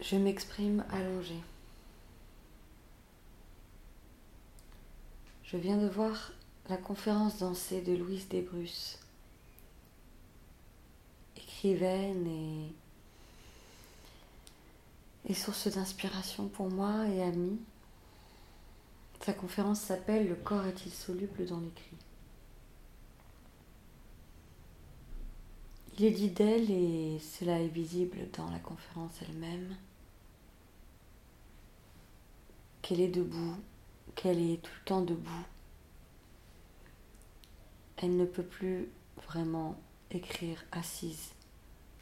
Je m'exprime allongé. Je viens de voir la conférence dansée de Louise Desbrusses, écrivaine et, et source d'inspiration pour moi et amie. Sa conférence s'appelle Le corps est-il soluble dans l'écrit? Il est dit d'elle, et cela est visible dans la conférence elle-même, qu'elle est debout, qu'elle est tout le temps debout. Elle ne peut plus vraiment écrire assise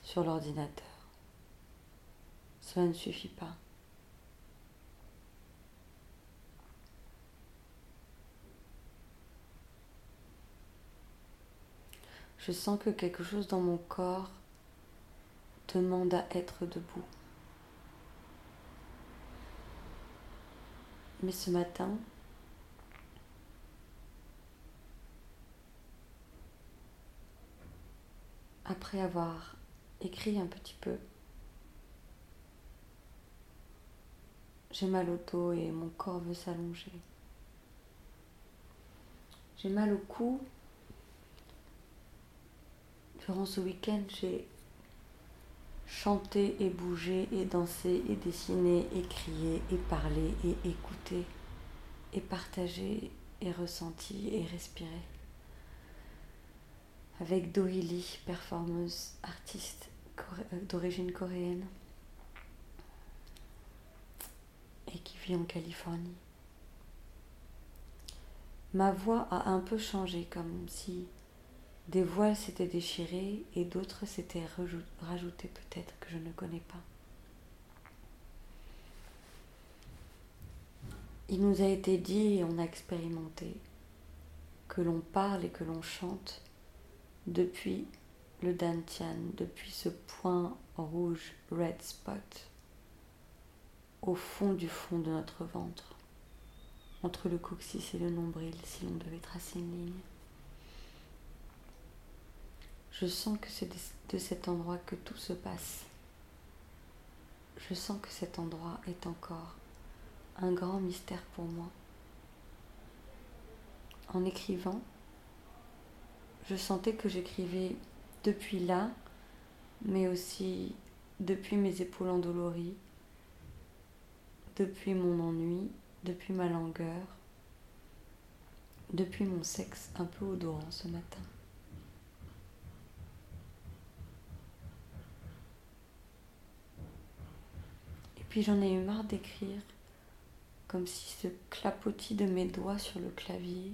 sur l'ordinateur. Cela ne suffit pas. Je sens que quelque chose dans mon corps demande à être debout. Mais ce matin, après avoir écrit un petit peu, j'ai mal au dos et mon corps veut s'allonger. J'ai mal au cou Durant ce week-end, j'ai chanté et bougé et dansé et dessiné et crié et parlé et écouté et partagé et ressenti et respiré. Avec Dohili, performeuse, artiste euh, d'origine coréenne et qui vit en Californie. Ma voix a un peu changé, comme si des voiles s'étaient déchirés et d'autres s'étaient rajoutés peut-être que je ne connais pas. Il nous a été dit et on a expérimenté que l'on parle et que l'on chante depuis le dantian, depuis ce point rouge, red spot, au fond du fond de notre ventre, entre le coccyx et le nombril, si l'on devait tracer une ligne. Je sens que c'est de cet endroit que tout se passe. Je sens que cet endroit est encore un grand mystère pour moi. En écrivant, je sentais que j'écrivais depuis là, mais aussi depuis mes épaules endolories, depuis mon ennui, depuis ma langueur, depuis mon sexe un peu odorant ce matin. Puis j'en ai eu marre d'écrire, comme si ce clapotis de mes doigts sur le clavier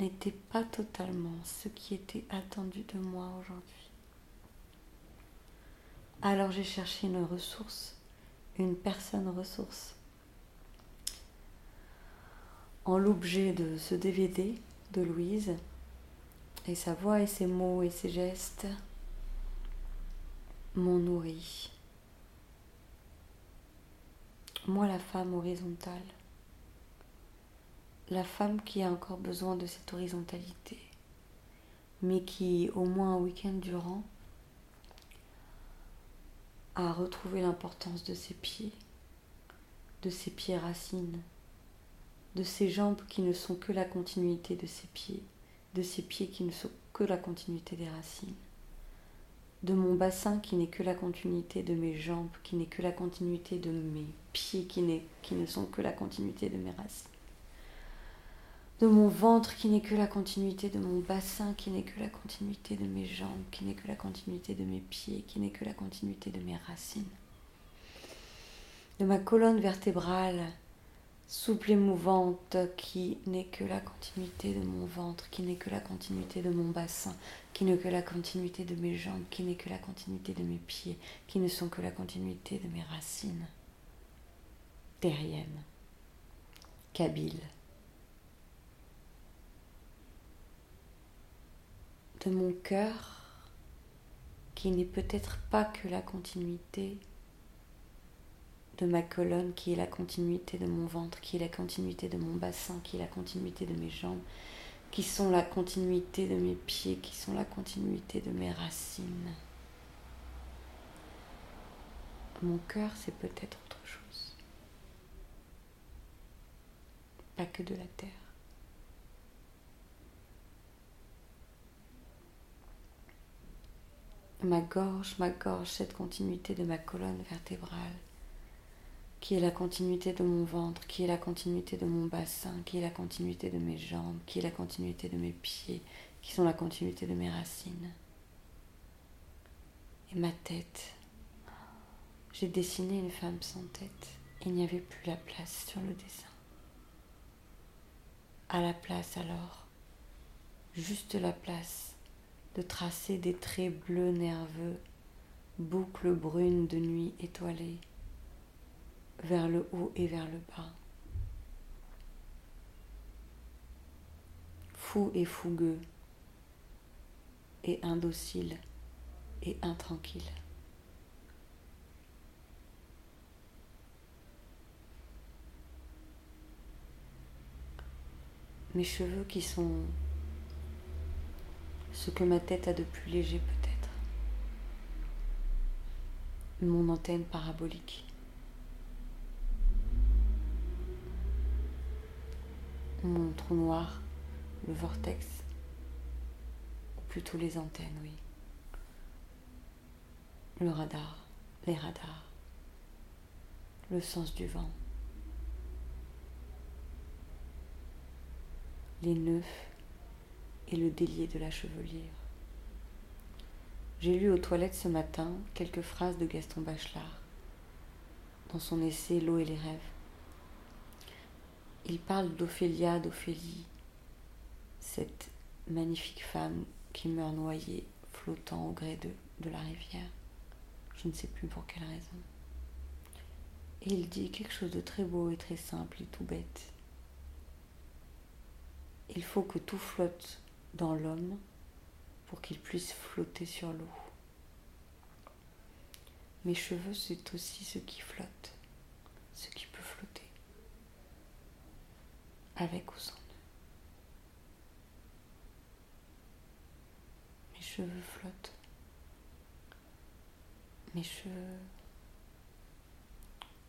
n'était pas totalement ce qui était attendu de moi aujourd'hui. Alors j'ai cherché une ressource, une personne ressource. En l'objet de ce DVD de Louise, et sa voix et ses mots et ses gestes m'ont nourri moi la femme horizontale, la femme qui a encore besoin de cette horizontalité, mais qui, au moins un week-end durant, a retrouvé l'importance de ses pieds, de ses pieds racines, de ses jambes qui ne sont que la continuité de ses pieds, de ses pieds qui ne sont que la continuité des racines de mon bassin qui n'est que la continuité de mes jambes, qui n'est que la continuité de mes pieds, qui, ne sont que la continuité de mes racines. De mon ventre qui n'est que la continuité de mon bassin, qui n'est que la continuité de mes jambes, qui n'est que la continuité de mes pieds, qui n'est que la continuité de mes racines. De ma colonne vertébrale, souple et mouvante qui n'est que la continuité de mon ventre, qui n'est que la continuité de mon bassin, qui n'est que la continuité de mes jambes, qui n'est que la continuité de mes pieds, qui ne sont que la continuité de mes racines. Terrienne, kabyle. De mon cœur, qui n'est peut-être pas que la continuité de ma colonne qui est la continuité de mon ventre, qui est la continuité de mon bassin, qui est la continuité de mes jambes, qui sont la continuité de mes pieds, qui sont la continuité de mes racines. Mon cœur, c'est peut-être autre chose. Pas que de la terre. Ma gorge, ma gorge, cette continuité de ma colonne vertébrale, qui est la continuité de mon ventre, qui est la continuité de mon bassin, qui est la continuité de mes jambes, qui est la continuité de mes pieds, qui sont la continuité de mes racines. Et ma tête, j'ai dessiné une femme sans tête. Il n'y avait plus la place sur le dessin. À la place alors, juste la place de tracer des traits bleus nerveux, boucles brunes de nuit étoilées, vers le haut et vers le bas. Fou et fougueux, et indocile et intranquille. mes cheveux qui sont ce que ma tête a de plus léger peut-être. Mon antenne parabolique. Mon trou noir, le vortex, ou plutôt les antennes, oui. Le radar, les radars, le sens du vent. les nœuds et le délier de la chevelure. J'ai lu aux toilettes ce matin quelques phrases de Gaston Bachelard dans son essai L'eau et les rêves. Il parle d'Ophélia, d'Ophélie, cette magnifique femme qui meurt noyée, flottant au gré de, la rivière. Je ne sais plus pour quelle raison. Et il dit quelque chose de très beau et très simple et tout bête il faut que tout flotte dans l'homme pour qu'il puisse flotter sur l'eau. Mes cheveux, c'est aussi ce qui flotte, ce qui avec ou sans nœud. Mes cheveux flottent. Mes cheveux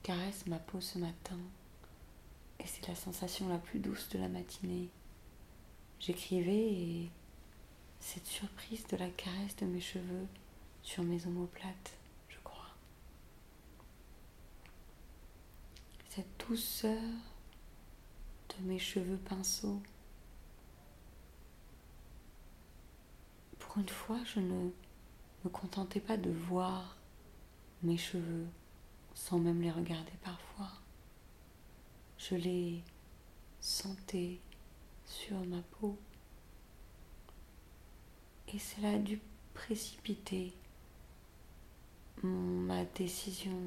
caressent ma peau ce matin et c'est la sensation la plus douce de la matinée J'écrivais et cette surprise de la caresse de mes cheveux sur mes omoplates, je crois. Cette douceur mes cheveux pinceaux. Pour une fois, je ne me contentais pas de voir mes cheveux sans même les regarder parfois. Je les sentais sur ma peau. Et cela a dû précipiter ma décision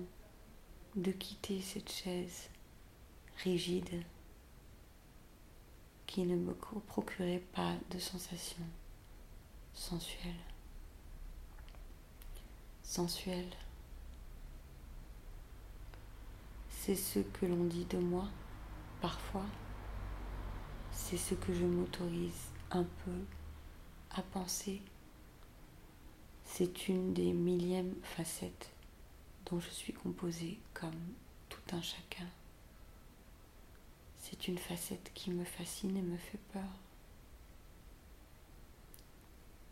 de quitter cette chaise rigide qui ne me procurait pas de sensations sensuelles. Sensuelles. C'est ce que l'on dit de moi parfois c'est ce que je m'autorise un peu à penser. C'est une des millièmes facettes dont je suis composée comme tout un chacun. C'est une facette qui me fascine et me fait peur.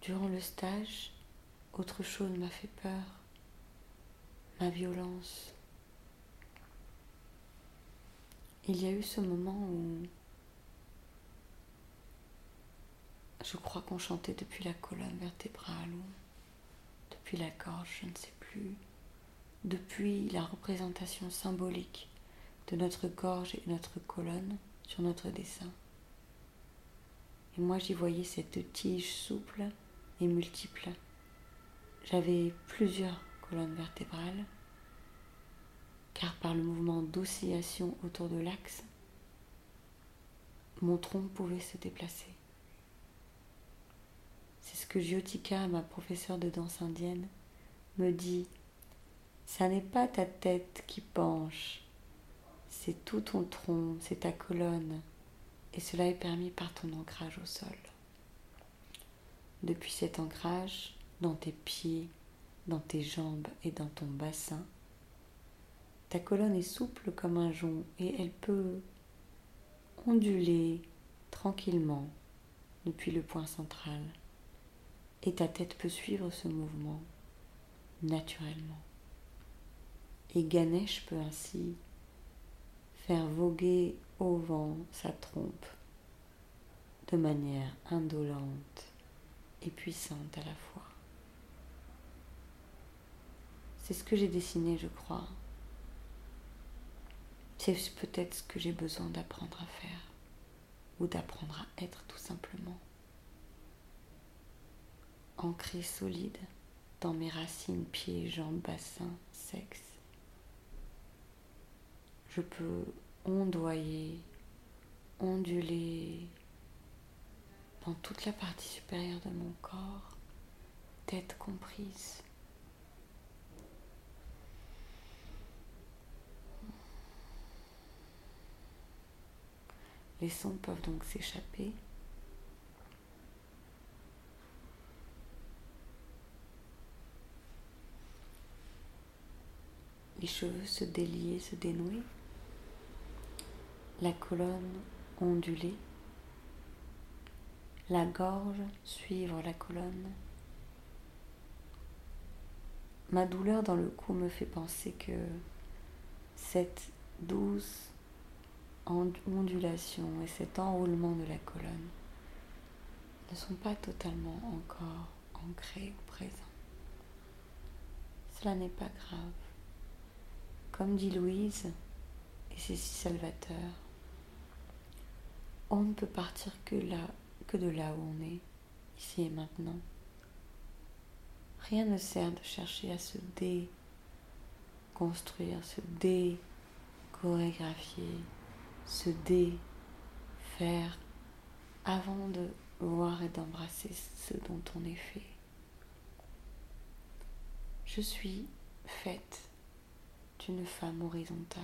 Durant le stage, autre chose m'a fait peur, ma violence. Il y a eu ce moment où Je crois qu'on chantait depuis la colonne vertébrale ou depuis la gorge, je ne sais plus. Depuis la représentation symbolique de notre gorge et notre colonne sur notre dessin. Et moi j'y voyais cette tige souple et multiple. J'avais plusieurs colonnes vertébrales, car par le mouvement d'oscillation autour de l'axe, mon tronc pouvait se déplacer. C'est ce que Jyotika, ma professeure de danse indienne, me dit. Ça n'est pas ta tête qui penche, c'est tout ton tronc, c'est ta colonne, et cela est permis par ton ancrage au sol. Depuis cet ancrage, dans tes pieds, dans tes jambes et dans ton bassin, Ta colonne est souple comme un jonc et elle peut onduler tranquillement depuis le point central. Et ta tête peut suivre ce mouvement naturellement. Et Ganesh peut ainsi faire voguer au vent sa trompe de manière indolente et puissante à la fois. C'est ce que j'ai dessiné, je crois. C'est peut-être ce que j'ai besoin d'apprendre à faire ou d'apprendre à être tout simplement. Ancré solide dans mes racines, pieds, jambes, bassin, sexe. Je peux ondoyer, onduler dans toute la partie supérieure de mon corps, tête comprise. Les sons peuvent donc s'échapper. Les cheveux se délier, se dénouer. La colonne onduler. La gorge suivre la colonne. Ma douleur dans le cou me fait penser que cette douce ondulation et cet enroulement de la colonne ne sont pas totalement encore ancrés au présent. Cela n'est pas grave. Comme dit Louise, et c'est si salvateur, on ne peut partir que de là où on est, ici et maintenant. Rien ne sert de chercher à se déconstruire, se déchorégraphier, se défaire avant de voir et d'embrasser ce dont on est fait. Je suis faite d'une femme horizontale,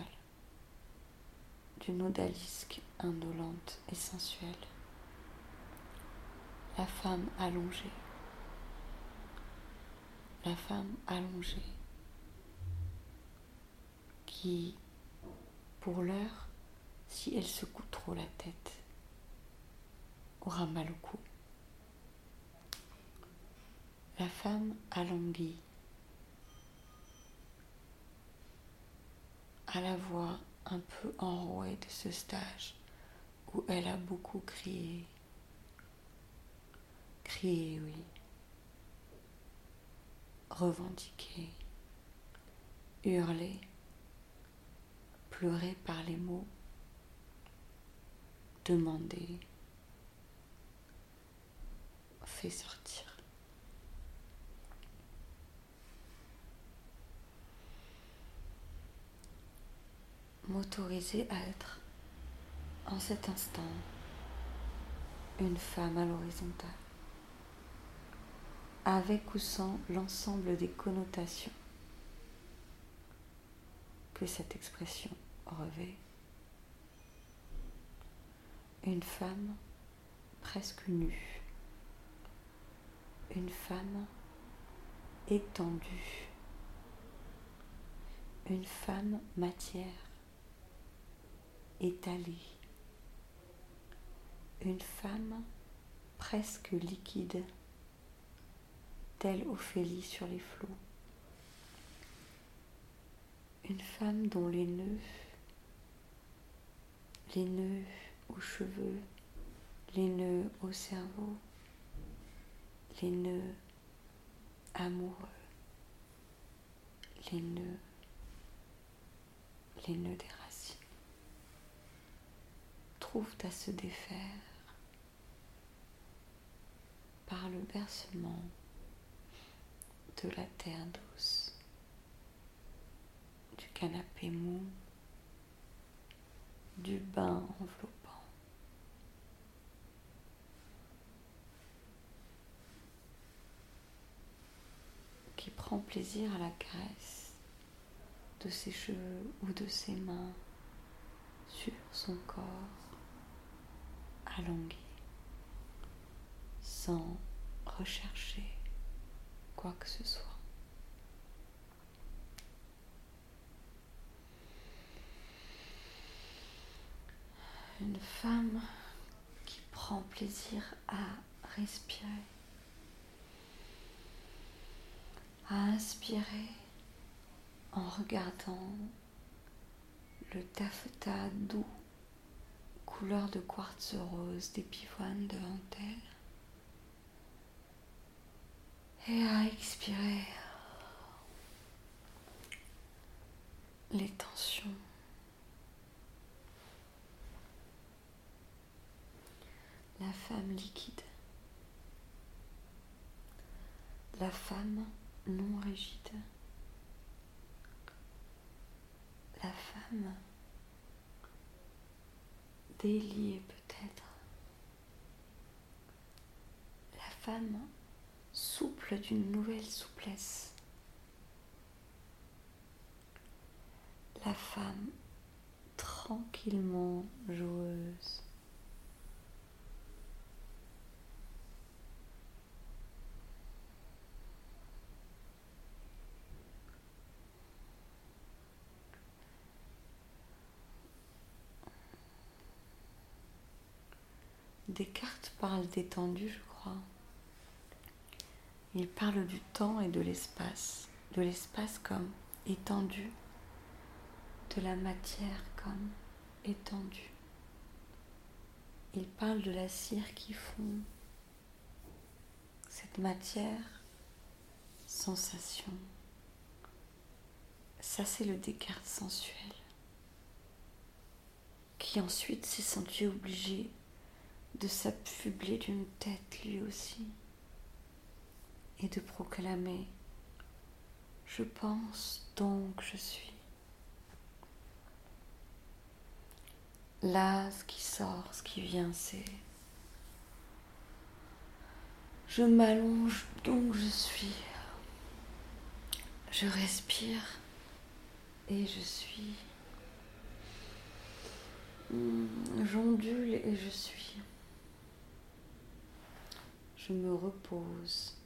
d'une odalisque indolente et sensuelle, la femme allongée, la femme allongée qui, pour l'heure, si elle secoue trop la tête, aura mal au cou. La femme alanguie, à la voix un peu enrouée de ce stage où elle a beaucoup crié. Crié, oui. Revendiqué. Hurlé. Pleuré par les mots demander, fait sortir. M'autoriser à être en cet instant une femme à l'horizontale, avec ou sans l'ensemble des connotations que cette expression revêt. Une femme presque nue, une femme étendue, une femme matière étalée, une femme presque liquide, telle Ophélie sur les flots, une femme dont les nœuds, les nœuds aux cheveux, les nœuds au cerveau, les nœuds amoureux, les nœuds, les nœuds des racines, à se défaire par le bercement de la terre douce, du canapé mou, du bain enveloppé prend plaisir à la caresse de ses cheveux ou de ses mains sur son corps sans rechercher quoi que ce soit. Une femme qui prend plaisir à respirer, à inspirer en regardant le taffetas doux couleur de quartz rose des pivoines devant elle, et à expirer les tensions. La femme liquide. La femme non rigide. La femme déliée peut-être. La femme souple d'une nouvelle souplesse. La femme tranquillement joueuse. Descartes parle d'étendue, je crois. Il parle du temps et de l'espace, de l'espace comme étendu, de la matière comme étendue. Il parle de la cire qui fond, cette matière, sensation. Ça, c'est le Descartes sensuel, qui ensuite s'est senti obligé de s'affubler d'une tête lui aussi et de proclamer Je pense donc je suis. Là, ce qui sort, ce qui vient, c'est Je m'allonge donc je suis. Je respire et je suis. J'ondule et je suis. Je me repose.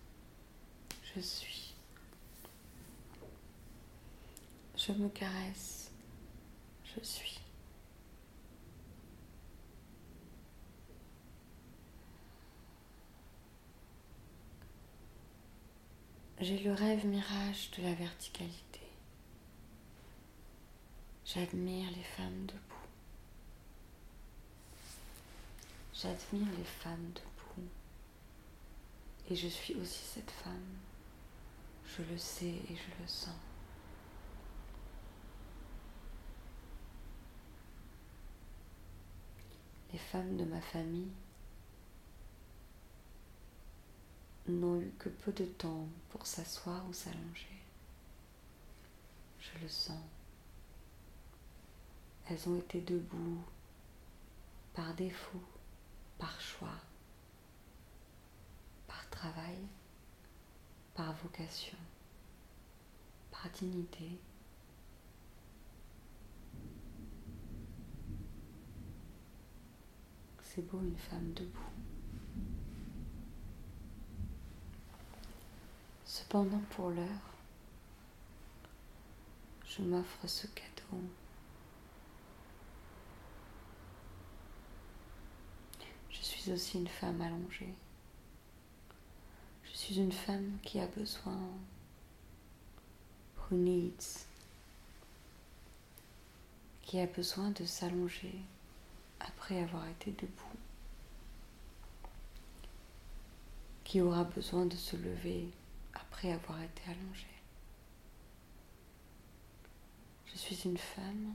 Je suis. Je me caresse. Je suis. J'ai le rêve mirage de la verticalité. J'admire les femmes debout. J'admire les femmes debout. Et je suis aussi cette femme. Je le sais et je le sens. Les femmes de ma famille n'ont eu que peu de temps pour s'asseoir ou s'allonger. Je le sens. Elles ont été debout par défaut, par choix travail, par vocation, par dignité. C'est beau une femme debout. Cependant, pour l'heure, je m'offre ce cadeau. Je suis aussi une femme allongée suis une femme qui a besoin, who needs, qui a besoin de s'allonger après avoir été debout, qui aura besoin de se lever après avoir été allongée. Je suis une femme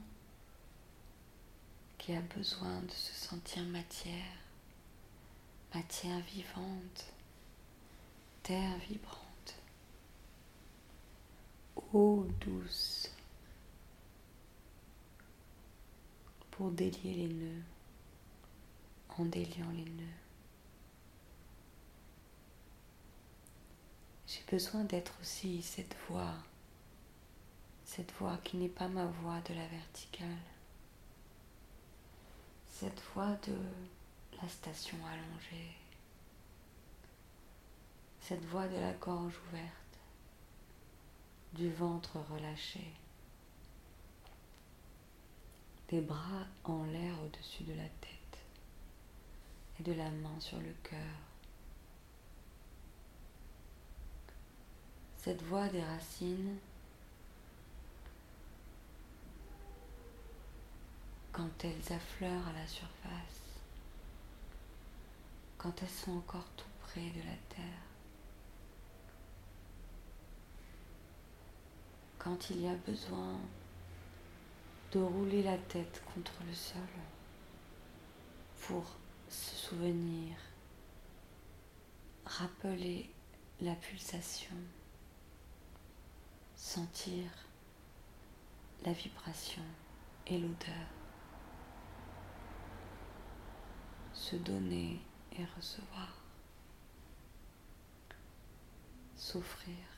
qui a besoin de se sentir matière, matière vivante, vibrante, eau douce pour délier les nœuds en déliant les nœuds. J'ai besoin d'être aussi cette voix, cette voix qui n'est pas ma voix de la verticale, cette voix de la station allongée cette voix de la gorge ouverte, du ventre relâché, des bras en l'air au-dessus de la tête. et de la main sur le cœur. Cette voix des racines, quand elles affleurent à la surface, quand elles sont encore tout près de la terre, quand il y a besoin de rouler la tête contre le sol pour se souvenir, rappeler la pulsation, sentir la vibration et l'odeur, se donner et recevoir, s'offrir.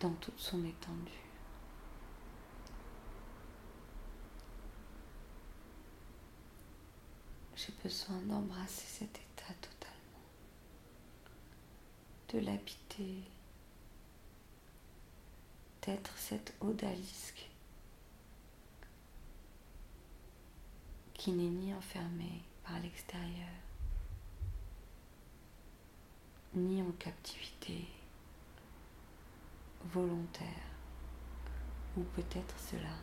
Dans toute son étendue. J'ai besoin d'embrasser cet état totalement, de l'habiter, d'être cette odalisque qui n'est ni enfermée par l'extérieur, ni en captivité volontaire, ou peut-être cela.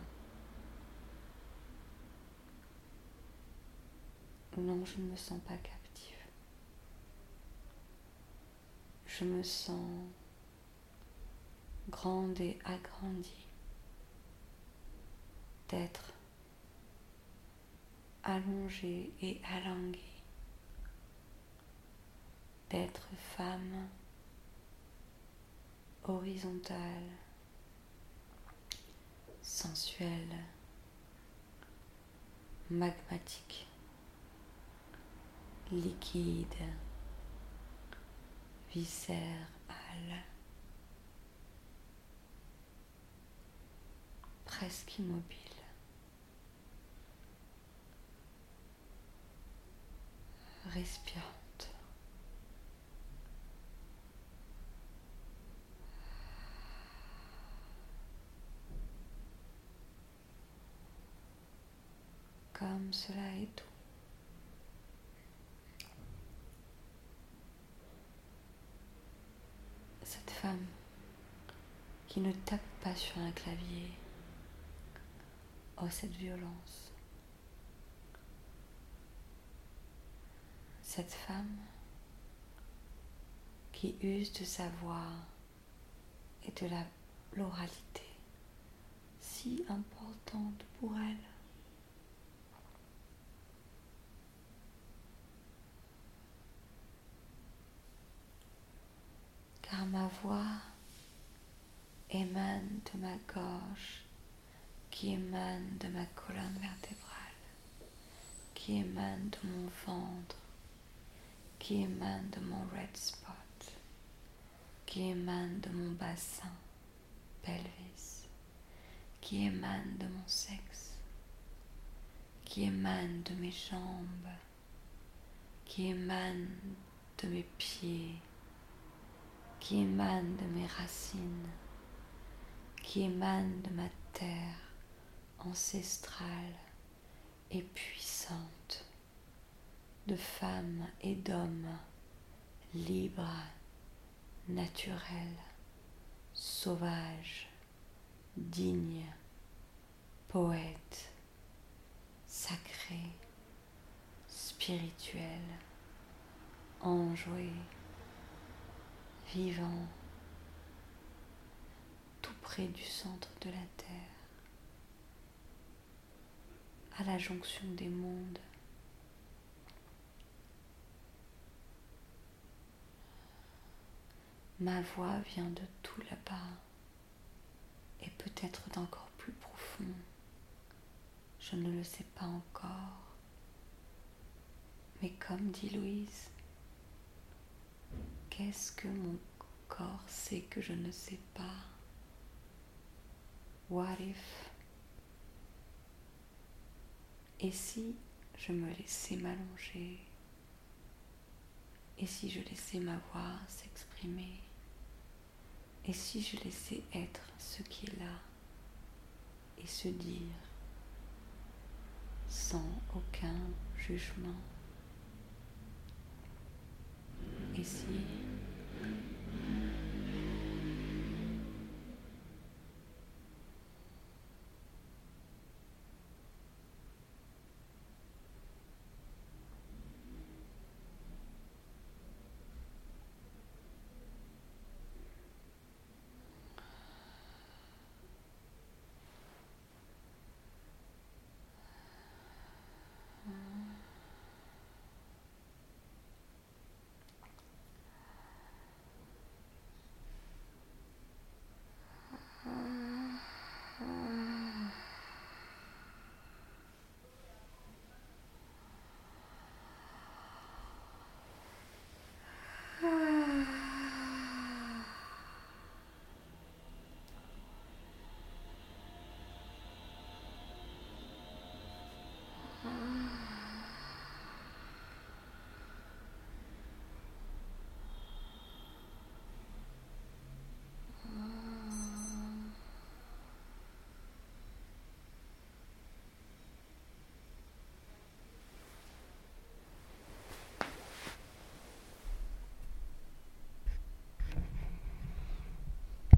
Non, je ne me sens pas captive. Je me sens grande et agrandie d'être allongée et alanguée, d'être femme horizontale, sensuelle, magmatique, liquide, viscérale, presque immobile. Respirant. Cela est tout. Cette femme qui ne tape pas sur un clavier, oh cette violence. Cette femme qui use de sa voix et de la l'oralité si importante pour elle. car ma voix émane de ma gorge, qui émane de ma colonne vertébrale, qui émane de mon ventre, qui émane de mon red spot, qui émane de mon bassin, pelvis, qui émane de mon sexe, qui émane de mes jambes, qui émane de mes pieds, qui émane de mes racines, qui émane de ma terre ancestrale et puissante, de femmes et d'hommes libres, naturels, sauvages, dignes, poètes, sacrés, spirituels, enjoués vivant tout près du centre de la Terre, à la jonction des mondes. Ma voix vient de tout là-bas et peut-être d'encore plus profond. Je ne le sais pas encore. Mais comme dit Louise, Qu'est-ce que mon corps sait que je ne sais pas? What if? Et si je me laissais m'allonger? Et si je laissais ma voix s'exprimer? Et si je laissais être ce qui est là et se dire sans aucun jugement? Et si